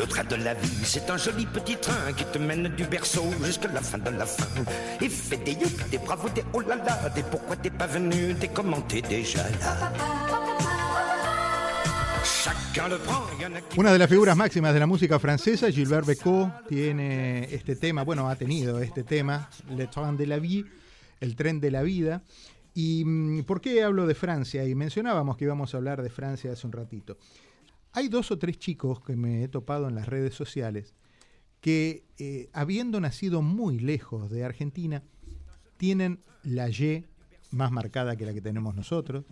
Le train de la vie, c'est un joli petit train qui te mène du berceau jusqu'à la fin de la fin. Et fait des youp, des bravos, des oh là là, des pourquoi t'es pas venu, des comment t'es déjà là. Chacun le prend, y en a qui... Una de las figuras máximas de la música francesa, Gilbert Bécaud, tiene este tema, bueno, ha tenido este tema, Le Train de la Vie, el tren de la vida. ¿Y mm, por qué hablo de Francia? Y mencionábamos que íbamos a hablar de Francia hace un ratito. Hay dos o tres chicos que me he topado en las redes sociales que, eh, habiendo nacido muy lejos de Argentina, tienen la Y más marcada que la que tenemos nosotros,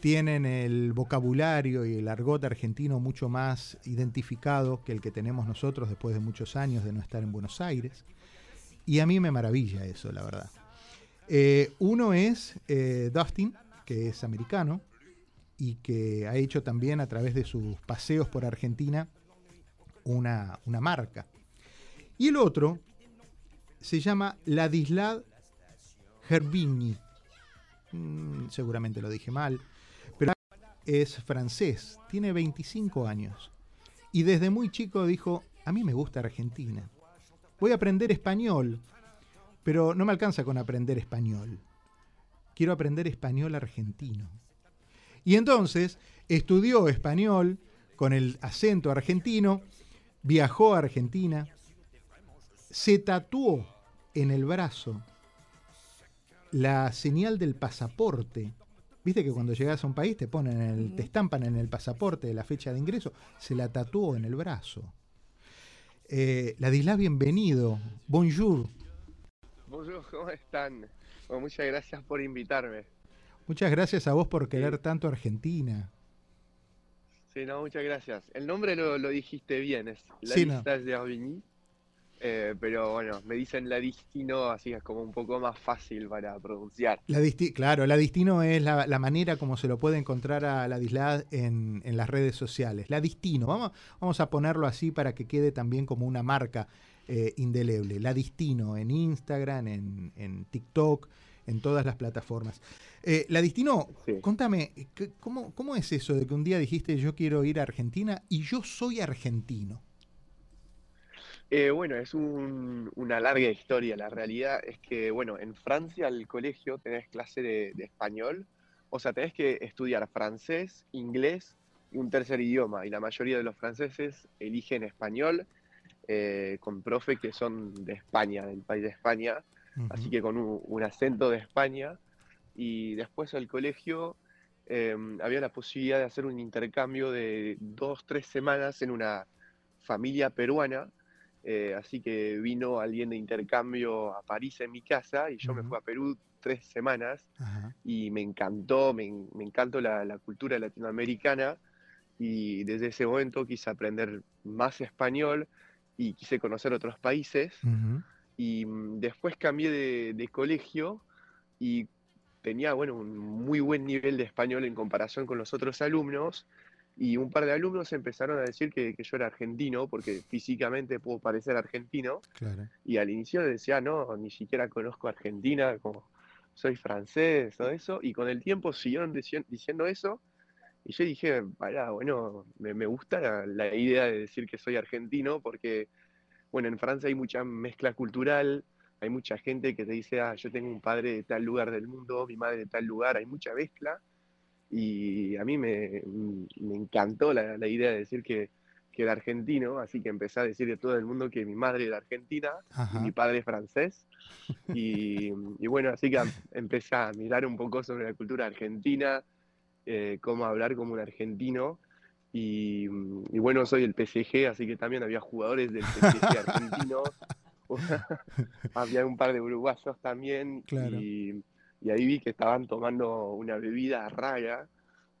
tienen el vocabulario y el argot argentino mucho más identificado que el que tenemos nosotros después de muchos años de no estar en Buenos Aires. Y a mí me maravilla eso, la verdad. Eh, uno es eh, Dustin, que es americano y que ha hecho también a través de sus paseos por Argentina una, una marca. Y el otro se llama Ladislав Herbigny. Mm, seguramente lo dije mal, pero es francés, tiene 25 años. Y desde muy chico dijo, a mí me gusta Argentina. Voy a aprender español, pero no me alcanza con aprender español. Quiero aprender español argentino. Y entonces estudió español con el acento argentino, viajó a Argentina, se tatuó en el brazo la señal del pasaporte. Viste que cuando llegas a un país te ponen el, te estampan en el pasaporte la fecha de ingreso. Se la tatuó en el brazo. Eh, Ladislав, bienvenido. Bonjour. Bonjour, ¿cómo están? Bueno, muchas gracias por invitarme. Muchas gracias a vos por querer tanto Argentina. Sí, no, muchas gracias. El nombre lo, lo dijiste bien, es La Sí, no. de Herbigny. Eh, pero bueno, me dicen la destino, así es como un poco más fácil para pronunciar. La disti- claro, la distino es la, la manera como se lo puede encontrar a Ladislав en, en las redes sociales. La distino, vamos, vamos a ponerlo así para que quede también como una marca eh, indeleble. La distino en Instagram, en, en TikTok, en todas las plataformas. Eh, la distino, Sí. contame, ¿qué- cómo, ¿cómo es eso de que un día dijiste yo quiero ir a Argentina y yo soy argentino? Eh, bueno, es un- una larga historia. La realidad es que, bueno, en Francia al colegio tenés clase de, de español, o sea, tenés que estudiar francés, inglés y un tercer idioma. Y la mayoría de los franceses eligen español eh, con profe que son de España, del país de España. Así que con un, un acento de España. Y después al colegio eh, había la posibilidad de hacer un intercambio de dos, tres semanas en una familia peruana. eh, así que vino alguien de intercambio a París en mi casa y yo me fui a Perú tres semanas y me encantó, me, me encantó la, la cultura latinoamericana y desde ese momento quise aprender más español y quise conocer otros países. Y mm, después cambié de, de colegio y tenía, bueno, un muy buen nivel de español en comparación con los otros alumnos y un par de alumnos empezaron a decir que, que yo era argentino porque físicamente puedo parecer argentino Claro. y al inicio decía, no, ni siquiera conozco Argentina, como soy francés, todo eso, y con el tiempo siguieron dici- diciendo eso y yo dije, pará, bueno, me, me gusta la, la idea de decir que soy argentino porque, bueno, en Francia hay mucha mezcla cultural, hay mucha gente que te dice, ah, yo tengo un padre de tal lugar del mundo, mi madre de tal lugar, hay mucha mezcla. Y a mí me, me encantó la, la idea de decir que, que era argentino, así que empecé a decir a todo el mundo que mi madre era argentina y mi padre francés. Y, y bueno, así que empecé a mirar un poco sobre la cultura argentina, eh, cómo hablar como un argentino. Y, y bueno, soy del PSG, así que también había jugadores del PSG argentinos. había un par de uruguayos también. Claro. Y, y ahí vi que estaban tomando una bebida rara.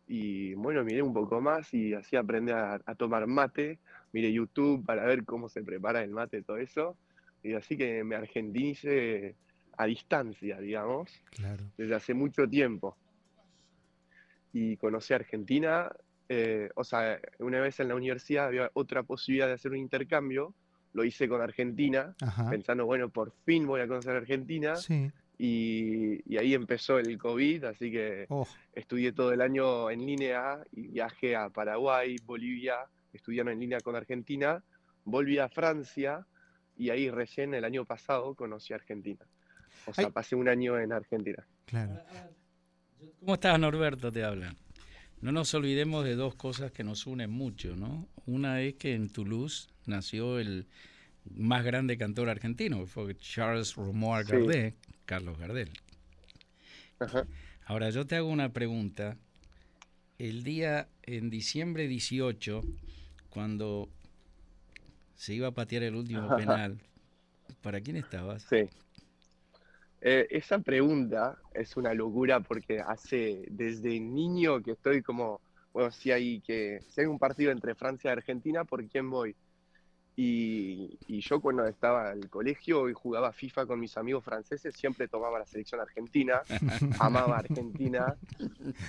Y bueno, miré un poco más y así aprendí a, a tomar mate. Miré YouTube para ver cómo se prepara el mate, todo eso. Y así que me argentinice a distancia, digamos, Claro. desde hace mucho tiempo. Y conocí a Argentina, eh, o sea, una vez en la universidad había otra posibilidad de hacer un intercambio, lo hice con Argentina, Ajá. pensando, bueno, por fin voy a conocer Argentina, Sí. y, y ahí empezó el COVID, así que Oh, estudié todo el año en línea y viajé a Paraguay, Bolivia, estudiando en línea con Argentina, volví a Francia y ahí recién el año pasado conocí a Argentina. O sea, pasé un año en Argentina. Claro. ¿Cómo estás, Norberto? Te habla. No nos olvidemos de dos cosas que nos unen mucho, ¿no? Una es que en Toulouse nació el más grande cantor argentino, que fue Charles Romuald Gardel, Carlos Gardel. Ahora yo te hago una pregunta. El día en diciembre 18, cuando se iba a patear el último penal, ¿para quién estabas? Sí. Eh, esa pregunta es una locura porque hace desde niño que estoy como, bueno, si hay que, si hay un partido entre Francia y Argentina, ¿por quién voy? Y, yo cuando estaba en el colegio y jugaba FIFA con mis amigos franceses, siempre tomaba la selección argentina, amaba Argentina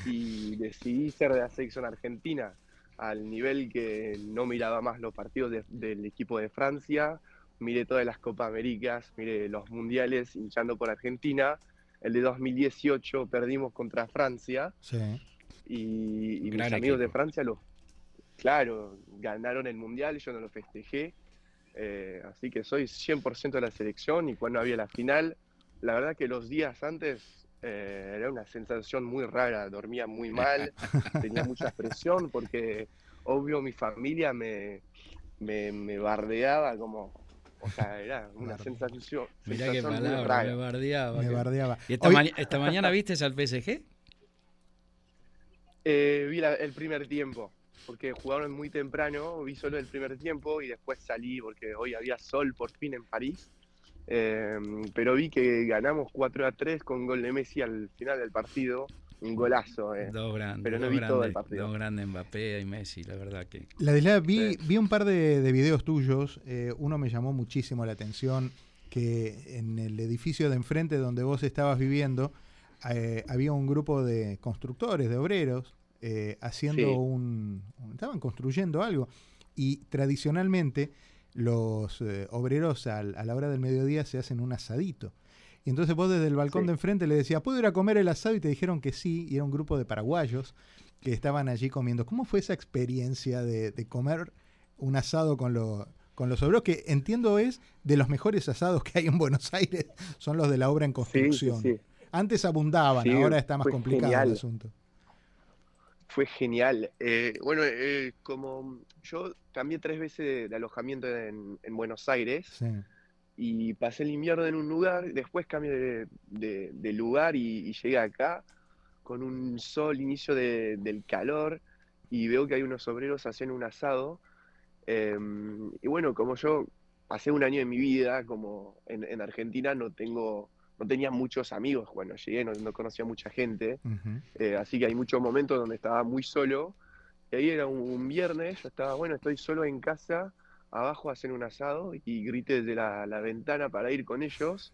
y decidí ser de la selección argentina al nivel que no miraba más los partidos del equipo de Francia, miré todas las Copas Américas, miré los mundiales hinchando por Argentina. El de 2018 perdimos contra Francia y, mis amigos de Francia los claro, ganaron el mundial, yo no lo festejé. Eh, así que soy 100% de la selección y cuando había la final, la verdad que los días antes eh, era una sensación muy rara, dormía muy mal, tenía mucha presión porque obvio mi familia me, me, bardeaba como, o sea, era una sensación, Mirá qué palabra, me bardeaba. Me bardeaba. ¿Y esta, mañana viste al PSG? Eh, vi el primer tiempo porque jugaron muy temprano, vi solo el primer tiempo y después salí porque hoy había sol por fin en París. Em, pero vi que ganamos 4 a 3 con gol de Messi al final del partido. Un golazo, eh. Dos grandes. Pero no vi todo el partido. Dos grandes Mbappé y Messi, la verdad que. La de vi, vi un par de, videos tuyos. Eh, uno me llamó muchísimo la atención que en el edificio de enfrente donde vos estabas viviendo eh, había un grupo de constructores, de obreros, eh, haciendo un, estaban construyendo algo. Y tradicionalmente los eh, obreros a la hora del mediodía se hacen un asadito. Y entonces vos desde el balcón de enfrente le decías, ¿puedo ir a comer el asado? Y te dijeron que sí, y era un grupo de paraguayos que estaban allí comiendo. ¿Cómo fue esa experiencia de, comer un asado con, con los obreros? Que entiendo es de los mejores asados que hay en Buenos Aires, son los de la obra en construcción. Antes abundaban, ahora está más complicado el asunto fue genial. Eh, bueno, eh, como yo cambié tres veces de, alojamiento en, Buenos Aires y pasé el invierno en un lugar, después cambié de, lugar y, llegué acá con un sol, inicio del calor y veo que hay unos obreros haciendo un asado. Em, y bueno, como yo pasé un año de mi vida, como en Argentina no tengo no tenía muchos amigos cuando llegué, no, conocía mucha gente, eh, así que hay muchos momentos donde estaba muy solo. Y ahí era un, viernes, yo estaba, bueno, estoy solo en casa, abajo hacen un asado y grité desde la, ventana para ir con ellos.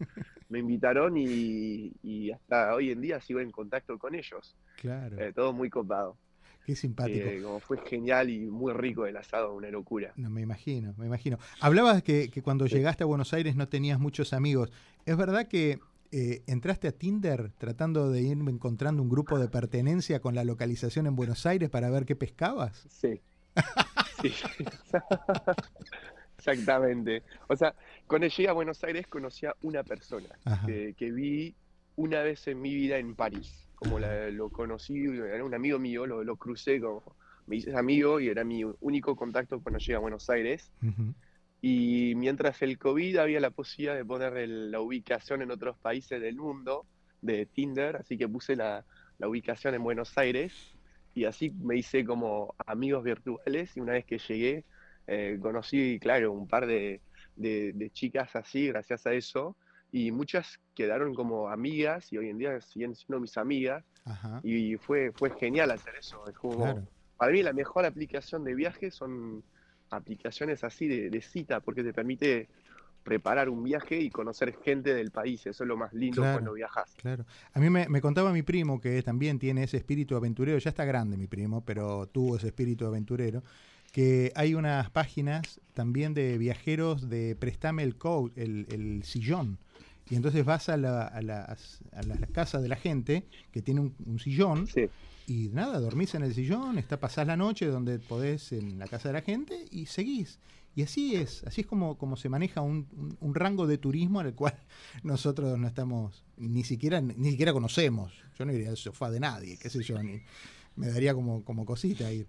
Me invitaron y, hasta hoy en día sigo en contacto con ellos. Claro. Eh, todo muy copado. Qué simpático. Eh, como fue genial y muy rico el asado, una locura. No, me imagino, me imagino. Hablabas que, que cuando llegaste a Buenos Aires no tenías muchos amigos. ¿Es verdad que eh, entraste a Tinder tratando de ir encontrando un grupo de pertenencia con la localización en Buenos Aires para ver qué pescabas? Sí. Exactamente. O sea, cuando llegué a Buenos Aires conocí a una persona que, vi una vez en mi vida en París. Como lo conocí, era un amigo mío, lo, crucé como me hice amigo y era mi único contacto cuando llegué a Buenos Aires. Y mientras el COVID había la posibilidad de poner la ubicación en otros países del mundo de Tinder, así que puse la, ubicación en Buenos Aires y así me hice como amigos virtuales y una vez que llegué eh, conocí, claro, un par de, chicas así gracias a eso y muchas quedaron como amigas y hoy en día siguen siendo mis amigas y fue, fue genial hacer eso. Es como, Para mí la mejor aplicación de viaje son aplicaciones así de, cita, porque te permite preparar un viaje y conocer gente del país. Eso es lo más lindo cuando viajas. Claro. A mí me, contaba mi primo que también tiene ese espíritu aventurero. Ya está grande mi primo, pero tuvo ese espíritu aventurero. Que hay unas páginas también de viajeros de Prestame el Code, el, sillón. Y entonces vas a la, a, la, casa de la gente que tiene un, sillón y nada, dormís en el sillón, está, pasás la noche donde podés en la casa de la gente y seguís. Y así es, así es como, como se maneja un, un, rango de turismo en el cual nosotros no estamos, ni siquiera, ni siquiera conocemos. Yo no iría al sofá de nadie, qué sé yo, ni, me daría como, como cosita ir.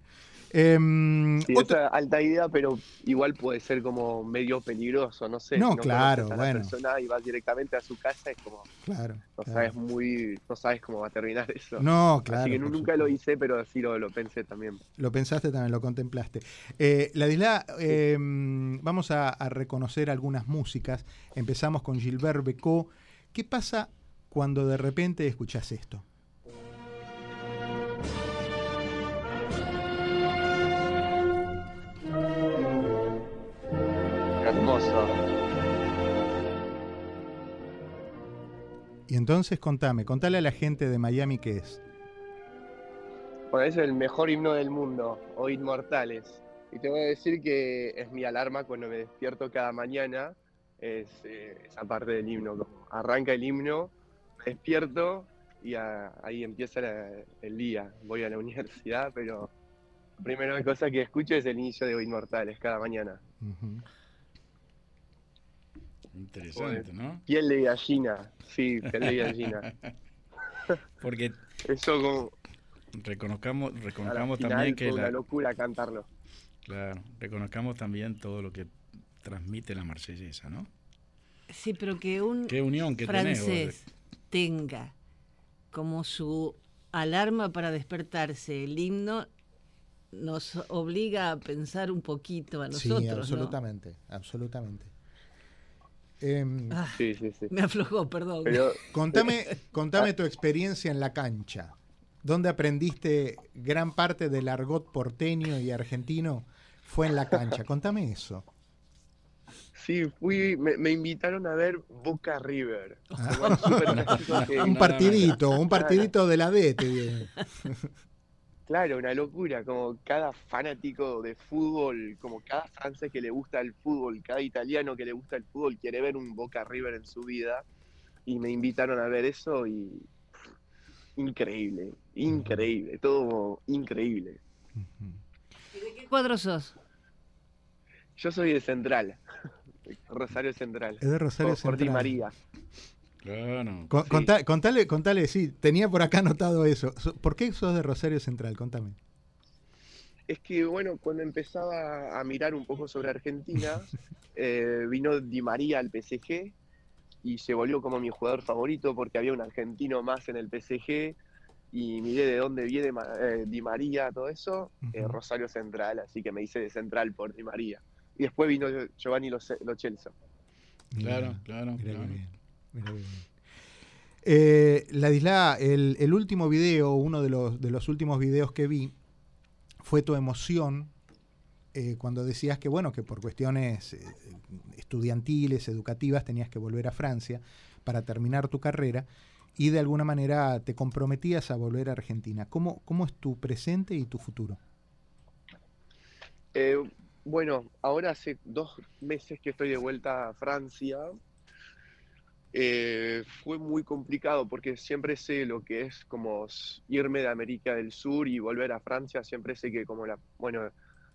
Eh, otra alta idea, pero igual puede ser como medio peligroso, no sé. No, si claro, a bueno. La persona y vas directamente a su casa, es como. Claro. No claro. sabes muy. No sabes cómo va a terminar eso. No, claro. Así que nunca supuesto. lo hice, pero sí lo, lo pensé también. Lo pensaste también, lo contemplaste. Eh, Ladisla, eh, vamos a, a, reconocer algunas músicas. Empezamos con Gilbert Becot. ¿Qué pasa cuando de repente escuchás esto? Hermoso. Y entonces contame, contale a la gente de Miami qué es. Bueno, es el mejor himno del mundo, o Inmortales. Y te voy a decir que es mi alarma cuando me despierto cada mañana, es eh, esa parte del himno. Como arranca el himno, me despierto y a, ahí empieza la, el día. Voy a la universidad, pero la primera cosa que escucho es el inicio de Inmortales cada mañana. Uh -huh. Interesante, ¿no? Piel de gallina, sí, piel de gallina. Porque eso como reconozcamos, reconozcamos final, también que fue la una locura cantarlo. Claro, reconozcamos también todo lo que transmite la marsellesa, ¿no? Sí, pero que un ¿Qué unión que francés tenga como su alarma para despertarse el himno nos obliga a pensar un poquito a nosotros. Sí, absolutamente, ¿no? absolutamente. Eh, ah, sí, sí, sí. Me aflojó, perdón. Pero, contame, contame tu experiencia en la cancha. ¿Dónde aprendiste gran parte del argot porteño y argentino? Fue en la cancha. Contame eso. Sí, fui, me, me invitaron a ver Boca River. Ah. un partidito, un partidito de la D, te. Claro, una locura, como cada fanático de fútbol, como cada francés que le gusta el fútbol, cada italiano que le gusta el fútbol quiere ver un Boca River en su vida. Y me invitaron a ver eso y increíble, increíble, todo increíble. ¿Y de qué cuadro sos? Yo soy de Central, Rosario Central. Es de Rosario Central. Por Di María. Claro. Con, sí. contale, contale, contale, sí, tenía por acá anotado eso. ¿Por qué sos de Rosario Central? Contame. Es que, bueno, cuando empezaba a mirar un poco sobre Argentina, eh, vino Di María al PSG y se volvió como mi jugador favorito porque había un argentino más en el PSG y miré de dónde viene eh, Di María, todo eso, uh -huh. eh, Rosario Central, así que me hice de Central por Di María. Y después vino Giovanni Lo, Lo Celso. Claro, claro, claro. Mira bien. Eh, Ladisla, el, el, último video, uno de los, de los últimos videos que vi, fue tu emoción eh, cuando decías que, bueno, que por cuestiones eh, estudiantiles, educativas, tenías que volver a Francia para terminar tu carrera y de alguna manera te comprometías a volver a Argentina. ¿Cómo, cómo es tu presente y tu futuro? Bueno, ahora hace dos meses que estoy de vuelta a Francia. Eh, fue muy complicado porque siempre sé lo que es como irme de América del Sur y volver a Francia. Siempre sé que como la, bueno,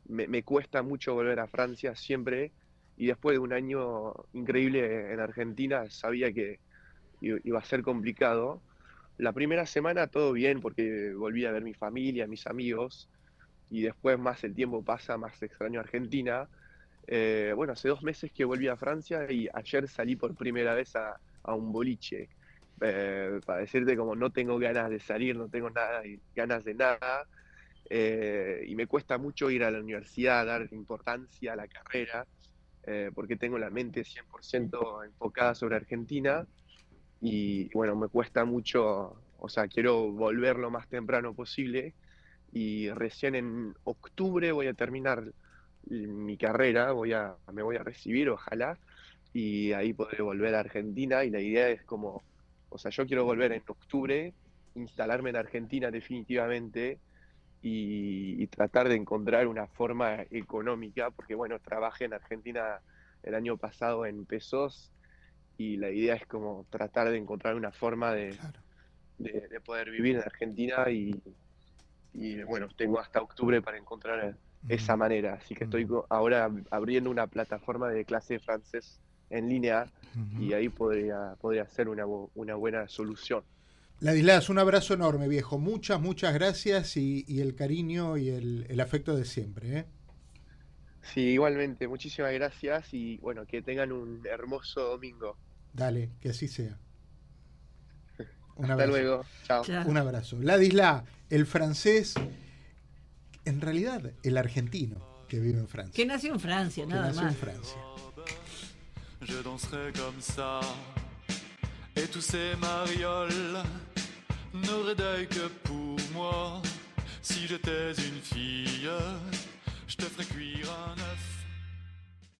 me, cuesta mucho volver a Francia siempre. Y después de un año increíble en Argentina, sabía que iba a ser complicado. La primera semana todo bien porque volví a ver mi familia, mis amigos, y después más el tiempo pasa, más extraño Argentina. Eh, bueno, hace dos meses que volví a Francia y ayer salí por primera vez a, a un boliche. Eh, para decirte como no tengo ganas de salir, no tengo nada, ganas de nada. Eh, y me cuesta mucho ir a la universidad, dar importancia a la carrera, eh, porque tengo la mente 100% enfocada sobre Argentina y bueno, me cuesta mucho, o sea, quiero volver lo más temprano posible y recién en octubre voy a terminar mi carrera, voy a, me voy a recibir, ojalá, y ahí podré volver a Argentina y la idea es como, o sea, yo quiero volver en octubre, instalarme en Argentina definitivamente y, y tratar de encontrar una forma económica, porque bueno, trabajé en Argentina el año pasado en pesos y la idea es como tratar de encontrar una forma de, Claro. de, de poder vivir en Argentina y, y bueno, tengo hasta octubre para encontrar esa manera. Así que estoy ahora abriendo una plataforma de clase de francés en línea y ahí podría, podría ser una, una buena solución. Ladislas, un abrazo enorme, viejo. Muchas, muchas gracias y, el cariño y el, afecto de siempre. ¿eh? Sí, igualmente. Muchísimas gracias y bueno, que tengan un hermoso domingo. Dale, que así sea. Un Hasta luego. Chao. Un abrazo. Ladisla, el francés, en realidad el argentino que vive en Francia. Que nació en Francia, nada nació más. en Francia. Je danserai comme ça, et tous ces marioles n'auraient d'œil que pour moi. Si j'étais une fille, je te ferais cuire un.